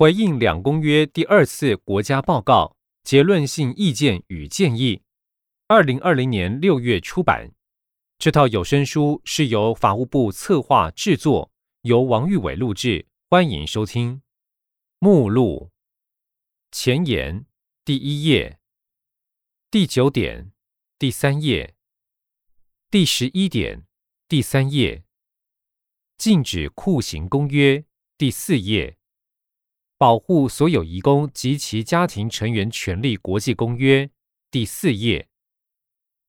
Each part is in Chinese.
回应两公约第二次国家报告结论性意见与建议，二零二零年六月出版。这套有声书是由法务部策划制作，由王玉伟录制。欢迎收听。目录。前言。第一页。第九点。第三页。第十一点。第三页。禁止酷刑公约。第四页。保护所有移工及其家庭成员权利国际公约第四页。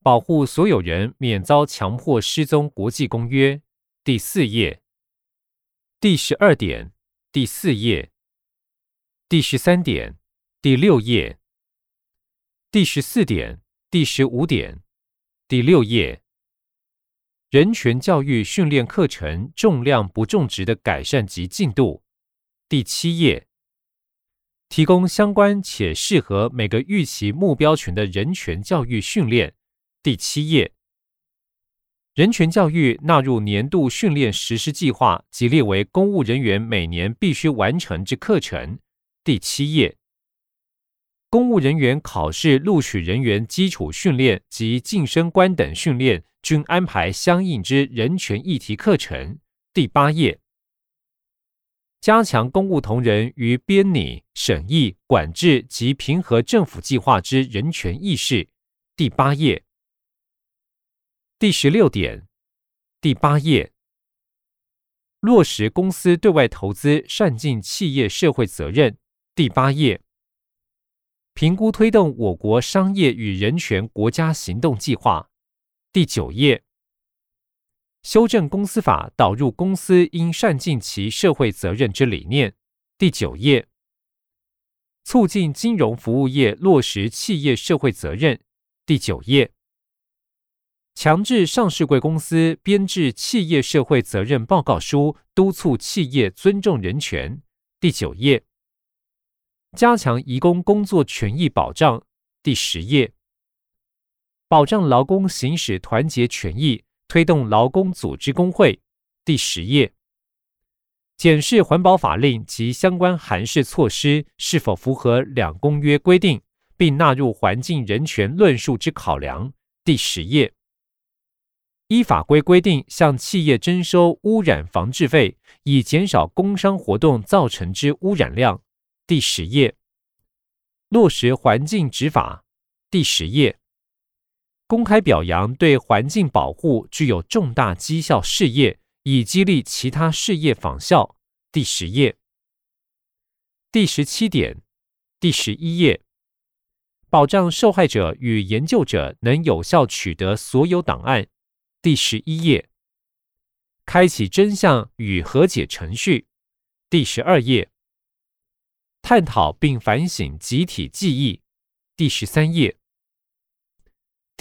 保护所有人免遭强迫失踪国际公约第四页第十二点第四页第十三点第六页第十四点第十五点第六页人权教育训练课程重量不重质的改善及进度第七页提供相关且适合每个预期目标群的人权教育训练。第七页，人权教育纳入年度训练实施计划及列为公务人员每年必须完成之课程。第七页，公务人员考试录取人员基础训练及晋升官等训练均安排相应之人权议题课程。第八页，加强公务同仁于编拟、审议、管制及平和政府计划之人权意识。第八页。第十六点，第八页，落实公司对外投资善尽企业社会责任。第八页，评估推动我国商业与人权国家行动计划。第九页，修正公司法，导入公司应善尽其社会责任之理念。第九页，促进金融服务业落实企业社会责任。第九页。强制上市贵公司编制企业社会责任报告书，督促企业尊重人权。第九页，加强移工工作权益保障。第十页，保障劳工行使团结权益，推动劳工组织工会。第十页，检视环保法令及相关函释措施是否符合两公约规定，并纳入环境人权论述之考量。第十页。依法规规定，向企业征收污染防治费，以减少工商活动造成之污染量。第十页，落实环境执法。第十页，公开表扬对环境保护具有重大绩效事业，以激励其他事业仿效。第十页，第十七点，第十一页，保障受害者与研究者能有效取得所有档案。第十一页，开启真相与和解程序。第十二页，探讨并反省集体记忆。第十三页，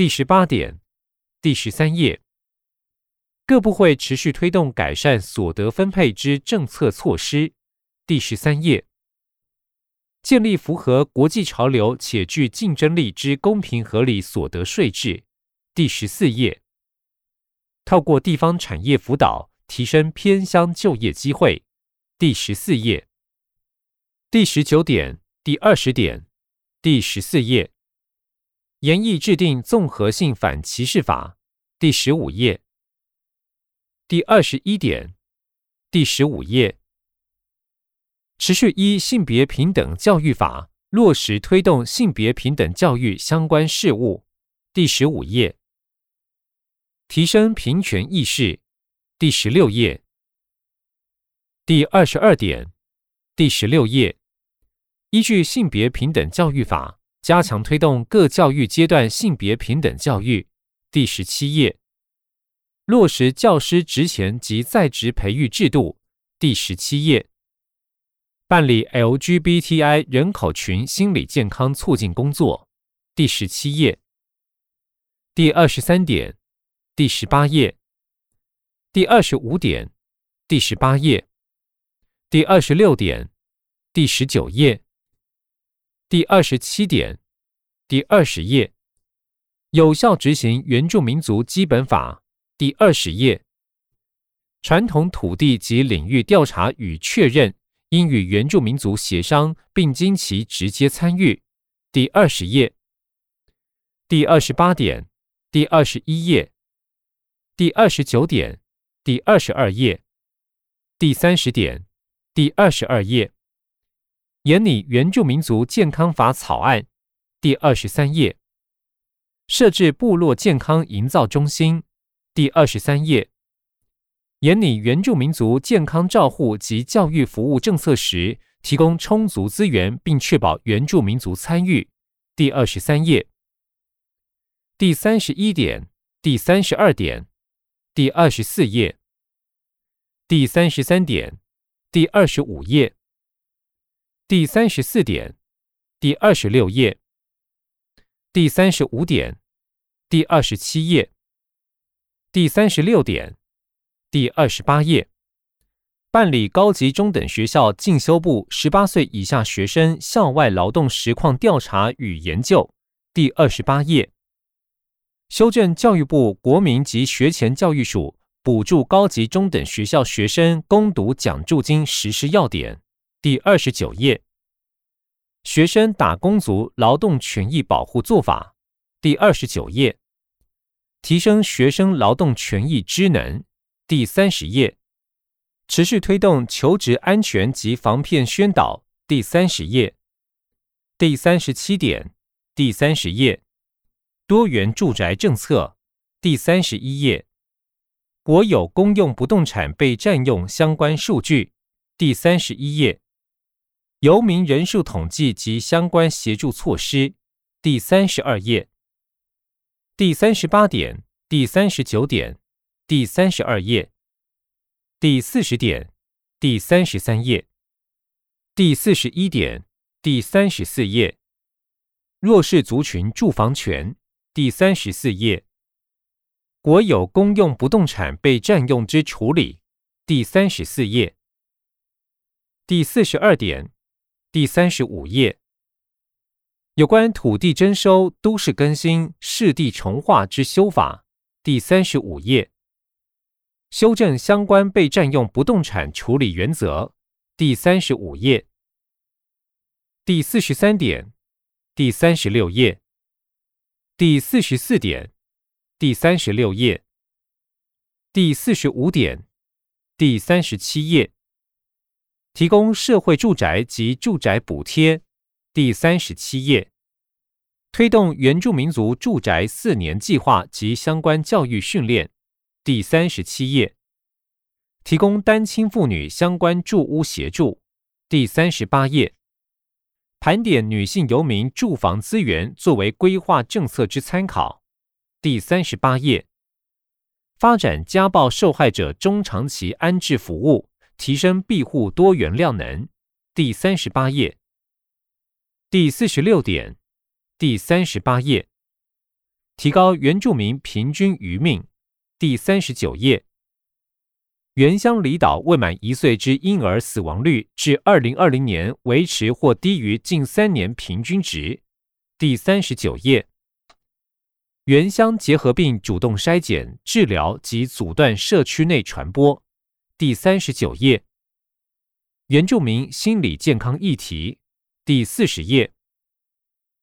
第十八点，第十三页，各部会持续推动改善所得分配之政策措施。第十三页，建立符合国际潮流且具竞争力之公平合理所得税制。第十四页。透过地方产业辅导，提升偏乡就业机会。第十四页、第十九点、第二十点、第十四页，严议制定综合性反歧视法。第十五页、第二十一点、第十五页，持续依性别平等教育法落实推动性别平等教育相关事务。第十五页。提升平权意识，第十六页，第二十二点，第十六页，依据性别平等教育法，加强推动各教育阶段性别平等教育。第十七页，落实教师职前及在职培育制度。第十七页，办理 LGBTI 人口群心理健康促进工作。第十七页，第二十三点。第十八页，第二十五点，第十八页，第二十六点，第十九页，第二十七点，第二十页，有效执行原住民族基本法。第二十页，传统土地及领域调查与确认，应与原住民族协商，并经其直接参与。第二十页。第二十八点，第二十一页。第二十九点，第二十二页。第三十点，第二十二页。研拟原住民族健康法草案，第二十三页。设置部落健康营造中心，第二十三页。研拟原住民族健康照护及教育服务政策时，提供充足资源，并确保原住民族参与，第二十三页。第三十一点，第三十二点，第二十四页。第三十三点，第二十五页。第三十四点，第二十六页，第三十五点，第二十七页，第三十六点，第二十八页，办理高级中等学校进修部十八岁以下学生校外劳动实况调查与研究，第二十八页，修正教育部国民及学前教育署补助高级中等学校学生攻读奖助金实施要点。第二十九页，学生打工族劳动权益保护做法。第二十九页，提升学生劳动权益知能。第三十页，持续推动求职安全及防骗宣导。第三十页，第三十七点，第三十页，多元住宅政策。第三十一页，国有公用不动产被占用相关数据。第三十一页。游民人数统计及相关协助措施，第三十二页、第三十八点、第三十九点、第三十二页、第四十点、第三十三页、第四十一点、第三十四页。弱势族群住房权，第三十四页。国有公用不动产被占用之处理，第三十四页。第四十二点。第三十五页，有关土地征收、都市更新、市地重划之修法。第三十五页，修正相关被占用不动产处理原则。第三十五页，第四十三点，第三十六页，第四十四点，第三十六页，第四十五点，第三十七页。提供社会住宅及住宅补贴，第三十七页；推动原住民族住宅四年计划及相关教育训练，第三十七页；提供单亲妇女相关住屋协助，第三十八页；盘点女性游民住房资源作为规划政策之参考，第三十八页；发展家暴受害者中长期安置服务。提升庇护多元量能，第三十八页，第四十六点，第三十八页，提高原住民平均余命，第三十九页，原乡离岛未满一岁之婴儿死亡率至二零二零年维持或低于近三年平均值，第三十九页，原乡结核病主动筛检、治疗及阻断社区内传播。第三十九页，原住民心理健康议题。第四十页，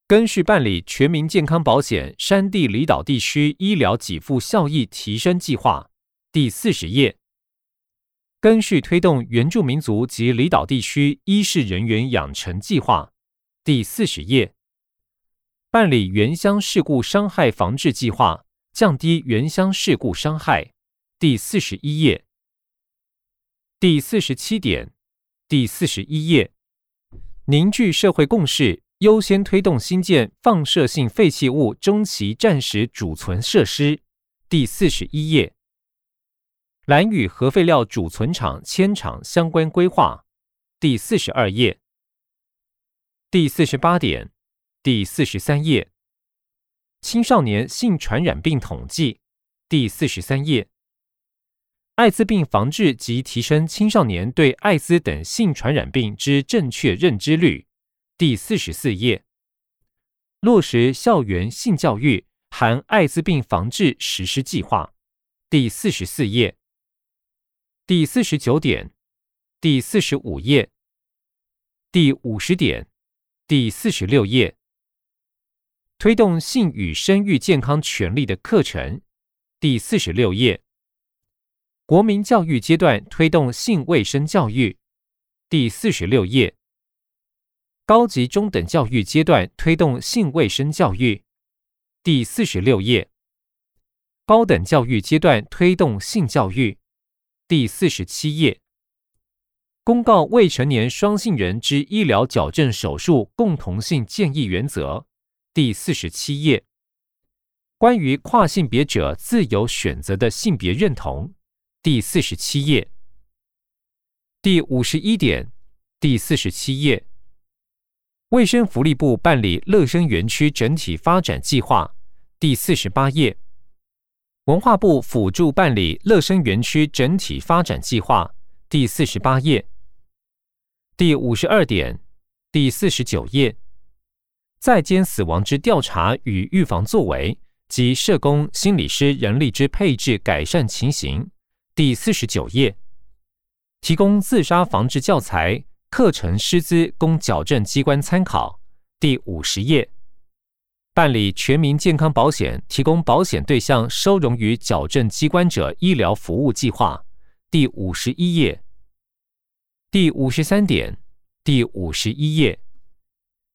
根续办理全民健康保险山地离岛地区医疗给付效益提升计划。第四十页，根续推动原住民族及离岛地区医事人员养成计划。第四十页，办理原乡事故伤害防治计划，降低原乡事故伤害。第四十一页。第四十七点，第四十一页，凝聚社会共识，优先推动新建放射性废弃物中期暂时储存设施。第四十一页，蓝屿核废料储存厂迁厂相关规划。第四十二页，第四十八点，第四十三页，青少年性传染病统计。第四十三页。艾滋病防治及提升青少年对艾滋等性传染病之正确认知率，第四十四页。落实校园性教育含艾滋病防治实施计划，第四十四页。第四十九点，第四十五页。第五十点，第四十六页。推动性与生育健康权利的课程，第四十六页。国民教育阶段推动性卫生教育，第四十六页。高级中等教育阶段推动性卫生教育，第四十六页。高等教育阶段推动性教育，第四十七页。公告未成年双性人之医疗矫正手术共同性建议原则，第四十七页。关于跨性别者自由选择的性别认同，第四十七页。第五十一点，第四十七页。卫生福利部办理乐生园区整体发展计划，第四十八页。文化部辅助办理乐生园区整体发展计划，第四十八页。第五十二点，第四十九页。在监死亡之调查与预防作为及社工、心理师人力之配置改善情形，第四十九页。提供自杀防治教材。课程师资供矫正机关参考，第五十页。办理全民健康保险，提供保险对象收容于矫正机关者医疗服务计划，第五十一页。第五十三点，第五十一页。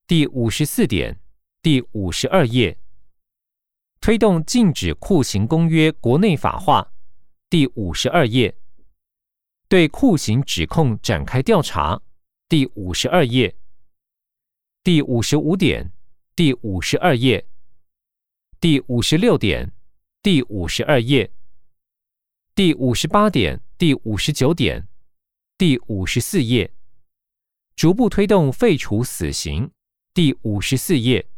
第五十四点，第五十二页。推动禁止酷刑公约国内法化，第五十二页。对酷刑指控展开调查。第五十二页，第五十五点，第五十二页，第五十六点，第五十二页，第五十八点，第五十九点，第五十四页，逐步推动废除死刑。第五十四页，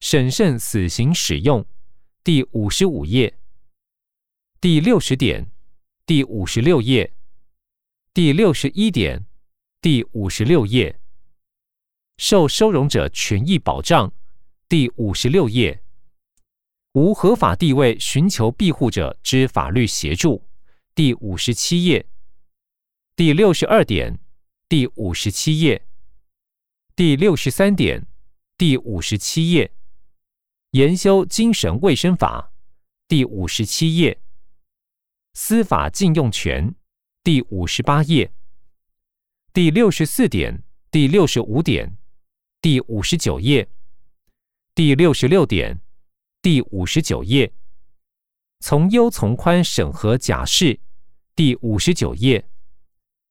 审慎死刑使用。第五十五页，第六十点，第五十六页，第六十一点。第五十六页，受收容者权益保障。第五十六页，无合法地位寻求庇护者之法律协助。第五十七页，第六十二点，第五十七页，第六十三点，第五十七页，研修精神卫生法。第五十七页，司法禁用权。第五十八页。第六十四点，第六十五点，第五十九页，第六十六点，第五十九页，从优从宽审核假释，第五十九页，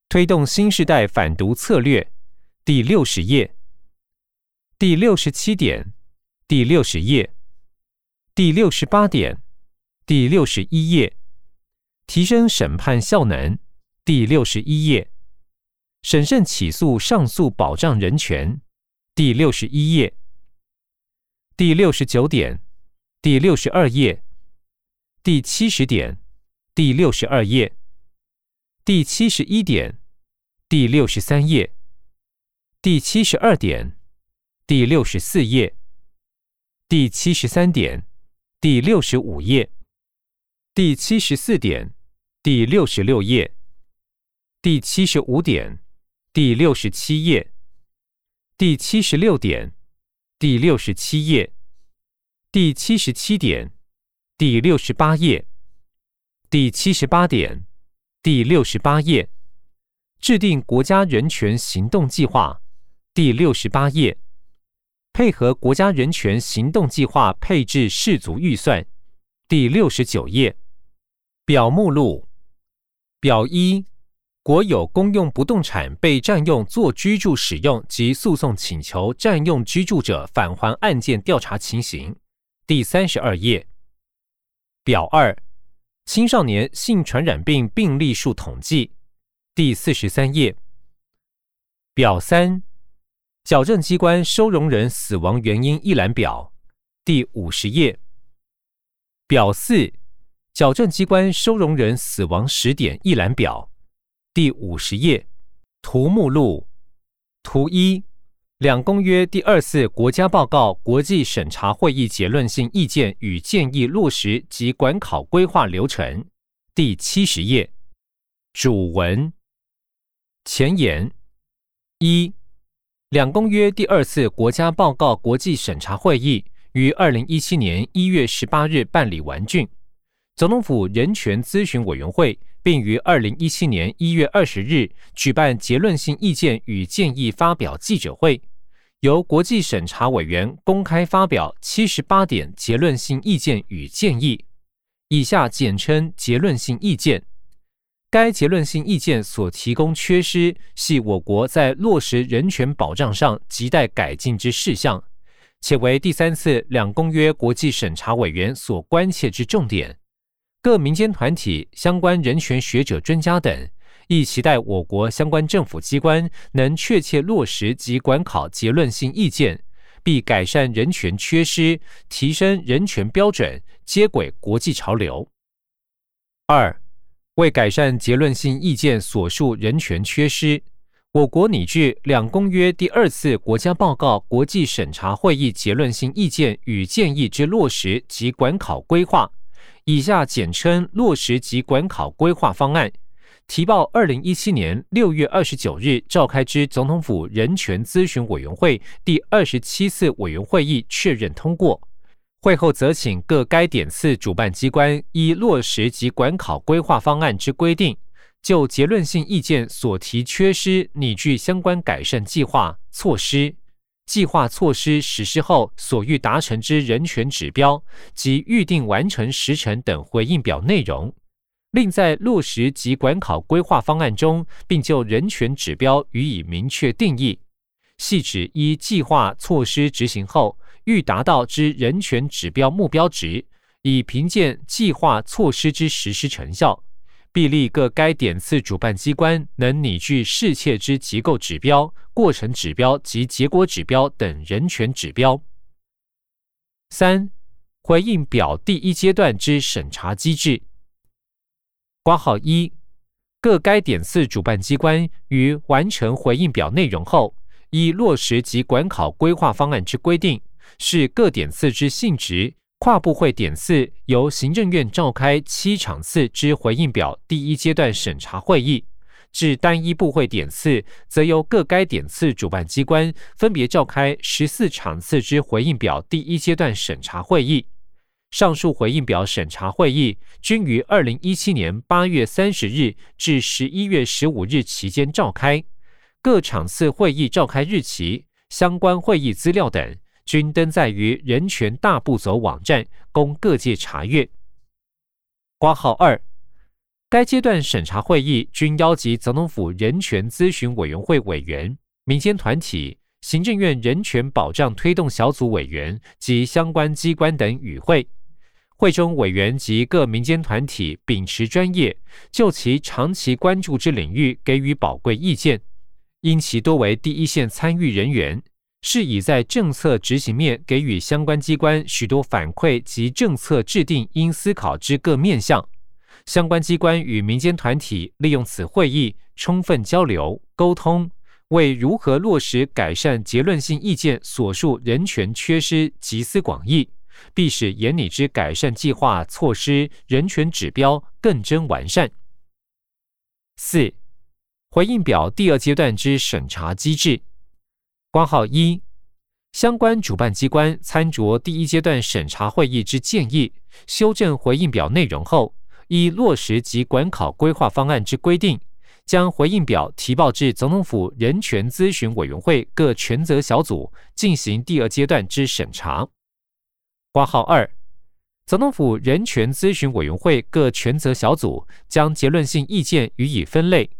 推动新时代反毒策略，第六十页，第六十七点，第六十页，第六十八点，第六十一页，提升审判效能，第六十一页。审慎起诉上诉保障人权，第六十一页，第六十九点，第六十二页，第七十点，第六十二页，第七十一点，第六十三页，第七十二点，第六十四页，第七十三点，第六十五页，第七十四点，第六十六页，第七十五点。第六十七页，第七十六点，第六十七页，第七十七点，第六十八页，第七十八点，第六十八页，制定国家人权行动计划，第六十八页，配合国家人权行动计划配置适足预算，第六十九页，表目录，表一。国有公用不动产被占用作居住使用及诉讼请求占用居住者返还案件调查情形，第三十二页。表二，青少年性传染病病例数统计，第四十三页。表三，矫正机关收容人死亡原因一览表，第五十页。表四，矫正机关收容人死亡时点一览表。第五十页。图目录。图一。两公约第二次国家报告国际审查会议结论性意见与建议落实及管考规划流程。第七十页。主文。前言。一。两公约第二次国家报告国际审查会议于二零一七年一月十八日办理完竣。总统府人权咨询委员会并于二零一七年一月二十日举办结论性意见与建议发表记者会，由国际审查委员公开发表七十八点结论性意见与建议，以下简称结论性意见。该结论性意见所提供缺失，系我国在落实人权保障上亟待改进之事项，且为第三次两公约国际审查委员所关切之重点。各民间团体、相关人权学者、专家等，亦期待我国相关政府机关能确切落实及管考结论性意见，并改善人权缺失，提升人权标准，接轨国际潮流。二。为改善结论性意见所述人权缺失，我国拟制两公约第二次国家报告国际审查会议结论性意见与建议之落实及管考规划（以下简称落实及管考规划方案），提报二零一七年六月二十九日召开之总统府人权咨询委员会第二十七次委员会议确认通过。会后，则请各该点次主办机关依落实及管考规划方案之规定，就结论性意见所提缺失拟具相关改善计划措施、计划措施实施后所欲达成之人权指标及预定完成时程等回应表内容，另在落实及管考规划方案中，并就人权指标予以明确定义，细指依计划措施执行后。欲达到之人权指标目标值，以评鉴计划措施之实施成效，必立各该点次主办机关能拟具适切之结构指标、过程指标及结果指标等人权指标。三、回应表第一阶段之审查机制。挂号一，各该点次主办机关于完成回应表内容后，依落实及管考规划方案之规定。是各点次之性质，跨部会点次由行政院召开七场次之回应表第一阶段审查会议；至单一部会点次，则由各该点次主办机关分别召开十四场次之回应表第一阶段审查会议。上述回应表审查会议均于二零一七年八月三十日至十一月十五日期间召开，各场次会议召开日期、相关会议资料等。均登载于人权大步走网站，供各界查阅。挂号二，该阶段审查会议均邀集总统府人权咨询委员会委员、民间团体、行政院人权保障推动小组委员及相关机关等与会。会中委员及各民间团体秉持专业，就其长期关注之领域给予宝贵意见，因其多为第一线参与人员。是以在政策执行面给予相关机关许多反馈及政策制定应思考之各面向，相关机关与民间团体利用此会议充分交流沟通，为如何落实改善结论性意见所述人权缺失集思广益，必使严拟之改善计划措施人权指标更臻完善。四回应表第二阶段之审查机制。关号一，相关主办机关参酌第一阶段审查会议之建议，修正回应表内容后，依落实及管考规划方案之规定，将回应表提报至总统府人权咨询委员会各权责小组进行第二阶段之审查。挂号二，总统府人权咨询委员会各权责小组将结论性意见予以分类，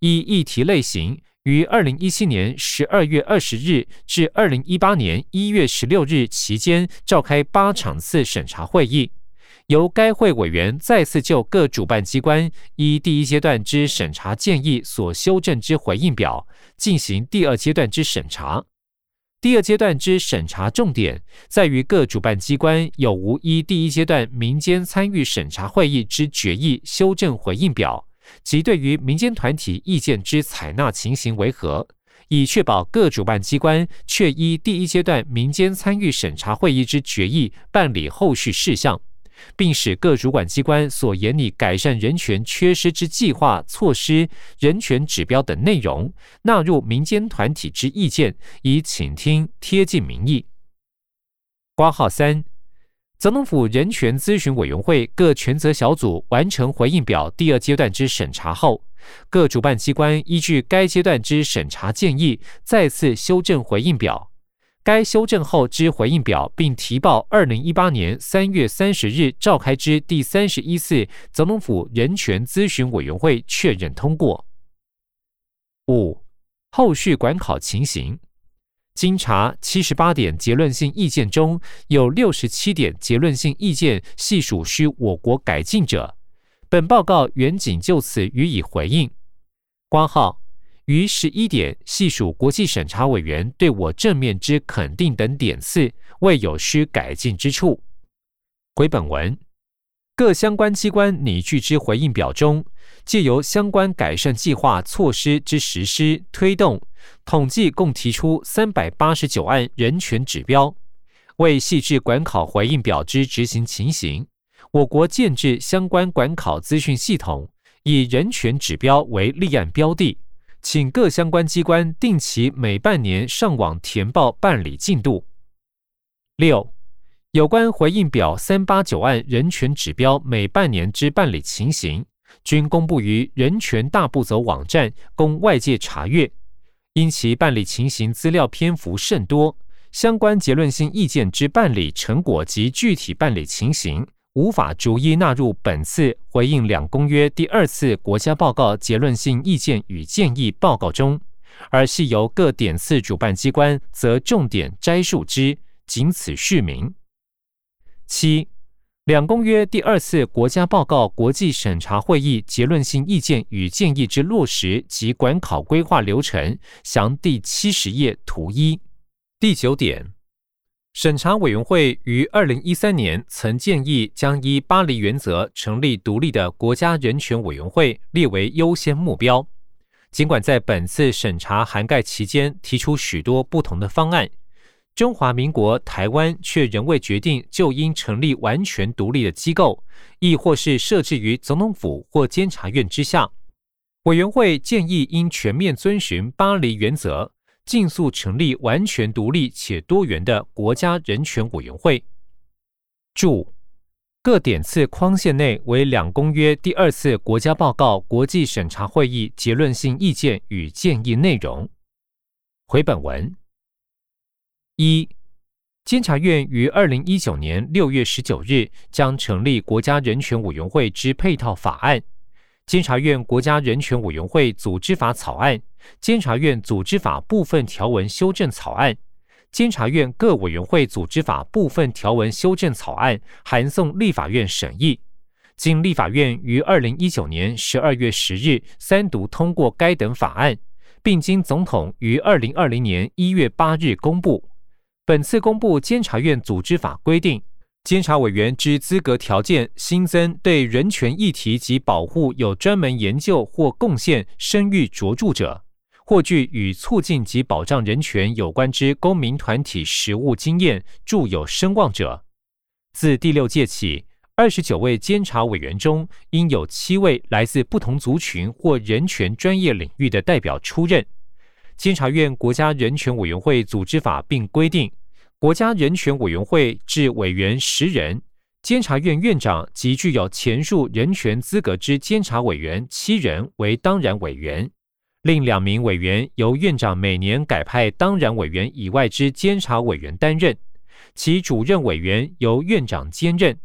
依议题类型。于二零一七年十二月二十日至二零一八年一月十六日期间召开八场次审查会议，由该会委员再次就各主办机关依第一阶段之审查建议所修正之回应表进行第二阶段之审查。第二阶段之审查重点在于各主办机关有无依第一阶段民间参与审查会议之决议修正回应表。及对于民间团体意见之采纳情形为何，以确保各主办机关确依第一阶段民间参与审查会议之决议办理后续事项，并使各主管机关所严拟改善人权缺失之计划、措施、人权指标等内容，纳入民间团体之意见，以倾听贴近民意。挂号三，总统府人权咨询委员会各权责小组完成回应表第二阶段之审查后，各主办机关依据该阶段之审查建议，再次修正回应表。该修正后之回应表，并提报二零一八年三月三十日召开之第三十一次总统府人权咨询委员会确认通过。五、后续管考情形，经查七十八点结论性意见中有六十七点结论性意见系属需我国改进者，本报告原仅就此予以回应。挂号。于十一点系数国际审查委员对我正面之肯定等点次，未有需改进之处。回本文各相关机关拟具之回应表中，借由相关改善计划措施之实施推动，统计共提出三百八十九案人权指标。为细致管考回应表之执行情形，我国建制相关管考资讯系统，以人权指标为立案标的。请各相关机关定期每半年上网填报办理进度。六、有关回应表三八九案人权指标每半年之办理情形，均公布于人权大步走网站，供外界查阅。因其办理情形资料篇幅甚多，相关结论性意见之办理成果及具体办理情形。无法逐一纳入本次回应两公约第二次国家报告结论性意见与建议报告中，而系由各点次主办机关则重点摘述之，仅此续名。七两公约第二次国家报告国际审查会议结论性意见与建议之落实及管考规划流程，详第七十页图一。第九点。审查委员会于二零一三年曾建议将依巴黎原则成立独立的国家人权委员会列为优先目标。尽管在本次审查涵盖期间提出许多不同的方案，中华民国台湾却仍未决定就应成立完全独立的机构，亦或是设置于总统府或监察院之下。委员会建议应全面遵循巴黎原则。尽速成立完全独立且多元的国家人权委员会。注：各点次框线内为两公约第二次国家报告国际审查会议结论性意见与建议内容。回本文一，监察院于二零一九年六月十九日将成立国家人权委员会之配套法案。监察院国家人权委员会组织法草案、监察院组织法部分条文修正草案、监察院各委员会组织法部分条文修正草案函送立法院审议，经立法院于二零一九年十二月十日三读通过该等法案，并经总统于二零二零年一月八日公布。本次公布监察院组织法规定。监察委员之资格条件新增，对人权议题及保护有专门研究或贡献声誉卓著者，或具与促进及保障人权有关之公民团体实务经验、著有声望者。自第六届起，二十九位监察委员中，应有七位来自不同族群或人权专业领域的代表出任。监察院国家人权委员会组织法并规定。国家人权委员会至委员十人，监察院院长及具有前述人权资格之监察委员七人为当然委员，另两名委员由院长每年改派当然委员以外之监察委员担任，其主任委员由院长兼任，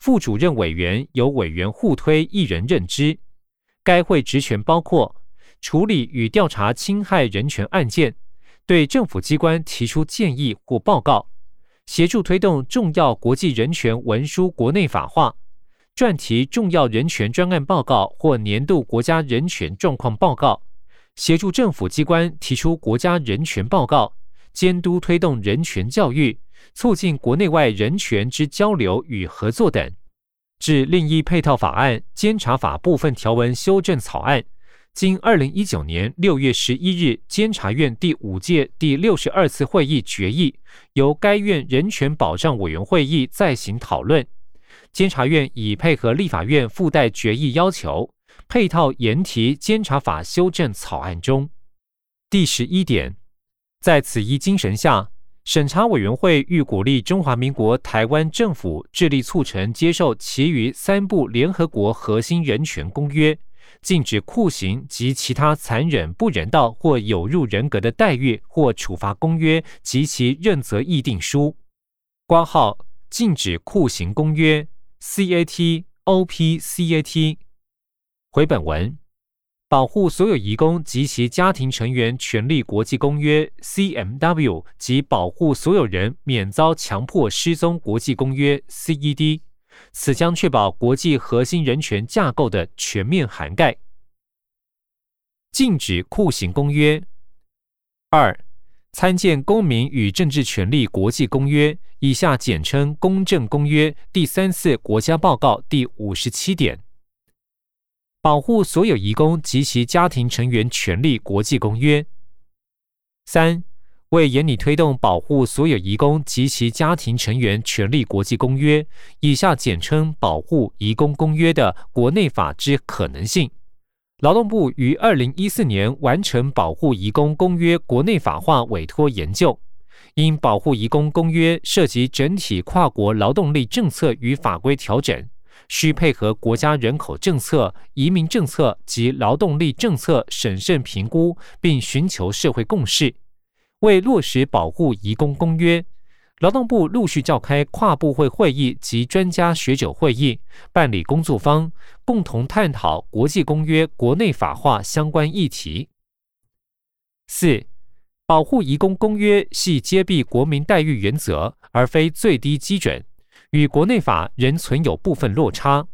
副主任委员由委员互推一人任之。该会职权包括处理与调查侵害人权案件。对政府机关提出建议或报告，协助推动重要国际人权文书国内法化，撰提重要人权专案报告或年度国家人权状况报告，协助政府机关提出国家人权报告，监督推动人权教育，促进国内外人权之交流与合作等。至另一配套法案监察法部分条文修正草案。经二零一九年六月十一日监察院第五届第六十二次会议决议，由该院人权保障委员会议再行讨论。监察院已配合立法院附带决议要求，配套研提监察法修正草案中。第十一点，在此一精神下，审查委员会欲鼓励中华民国台湾政府致力促成接受其余三部联合国核心人权公约。禁止酷刑及其他残忍、不人道或有辱人格的待遇或处罚公约及其认责议定书（挂号禁止酷刑公约 ）（CAT）（OPCAT）。回本文：保护所有移工及其家庭成员权利国际公约 （CMW） 及保护所有人免遭强迫失踪国际公约 （CED）。此将确保国际核心人权架构的全面涵盖。禁止酷刑公约二，参见《公民与政治权利国际公约》（以下简称《公政公约》）第三次国家报告第五十七点。保护所有移工及其家庭成员权利国际公约三。为严拟推动保护所有移工及其家庭成员权利国际公约（以下简称《保护移工公约》）的国内法之可能性，劳动部于二零一四年完成保护移工公约国内法化委托研究。因保护移工公约涉及整体跨国劳动力政策与法规调整，需配合国家人口政策、移民政策及劳动力政策审慎评估，并寻求社会共识。为落实保护移工公约，劳动部陆续召开跨部会会议及专家学者会议，办理工作坊，共同探讨国际公约国内法化相关议题。四、保护移工公约系揭蔽国民待遇原则，而非最低基准，与国内法仍存有部分落差，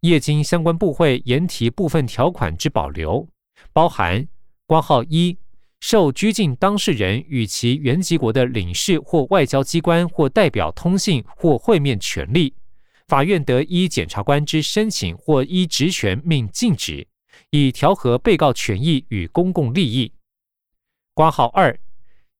业经相关部会研提部分条款之保留，包含挂号一。受拘禁当事人与其原籍国的领事或外交机关或代表通信或会面权利，法院得依检察官之申请或依职权命禁止，以调和被告权益与公共利益。挂号二，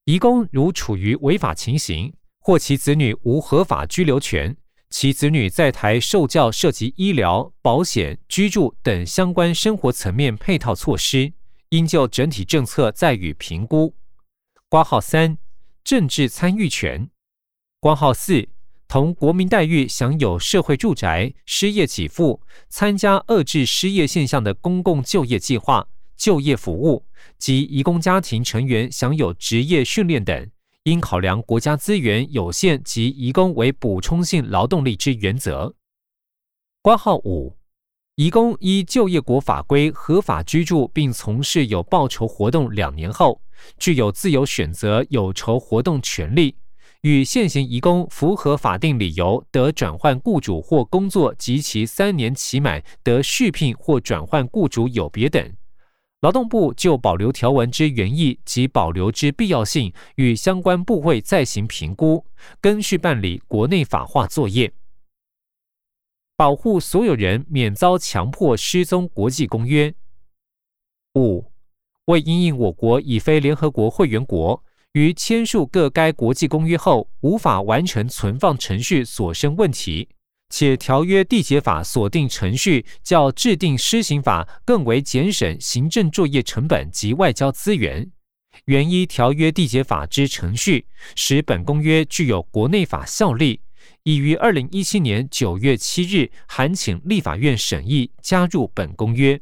移工如处于违法情形，或其子女无合法居留权，其子女在台受教涉及医疗保险、居住等相关生活层面配套措施。应就整体政策再予评估。挂号三，政治参与权。挂号四，同国民待遇享有社会住宅、失业给付、参加遏制失业现象的公共就业计划、就业服务及移工家庭成员享有职业训练等，应考量国家资源有限及移工为补充性劳动力之原则。挂号五。移工依就业国法规合法居住并从事有报酬活动两年后，具有自由选择有酬活动权利，与现行移工符合法定理由得转换雇主或工作及其三年期满得续聘或转换雇主有别等。劳动部就保留条文之原意及保留之必要性，与相关部会再行评估，根续办理国内法化作业。保护所有人免遭强迫失踪国际公约。五、为因应我国已非联合国会员国，于签署各该国际公约后无法完成存放程序所生问题，且条约缔结法锁定程序较制定施行法更为节省行政作业成本及外交资源，原依条约缔结法之程序，使本公约具有国内法效力。已于二零一七年九月七日函请立法院审议加入本公约。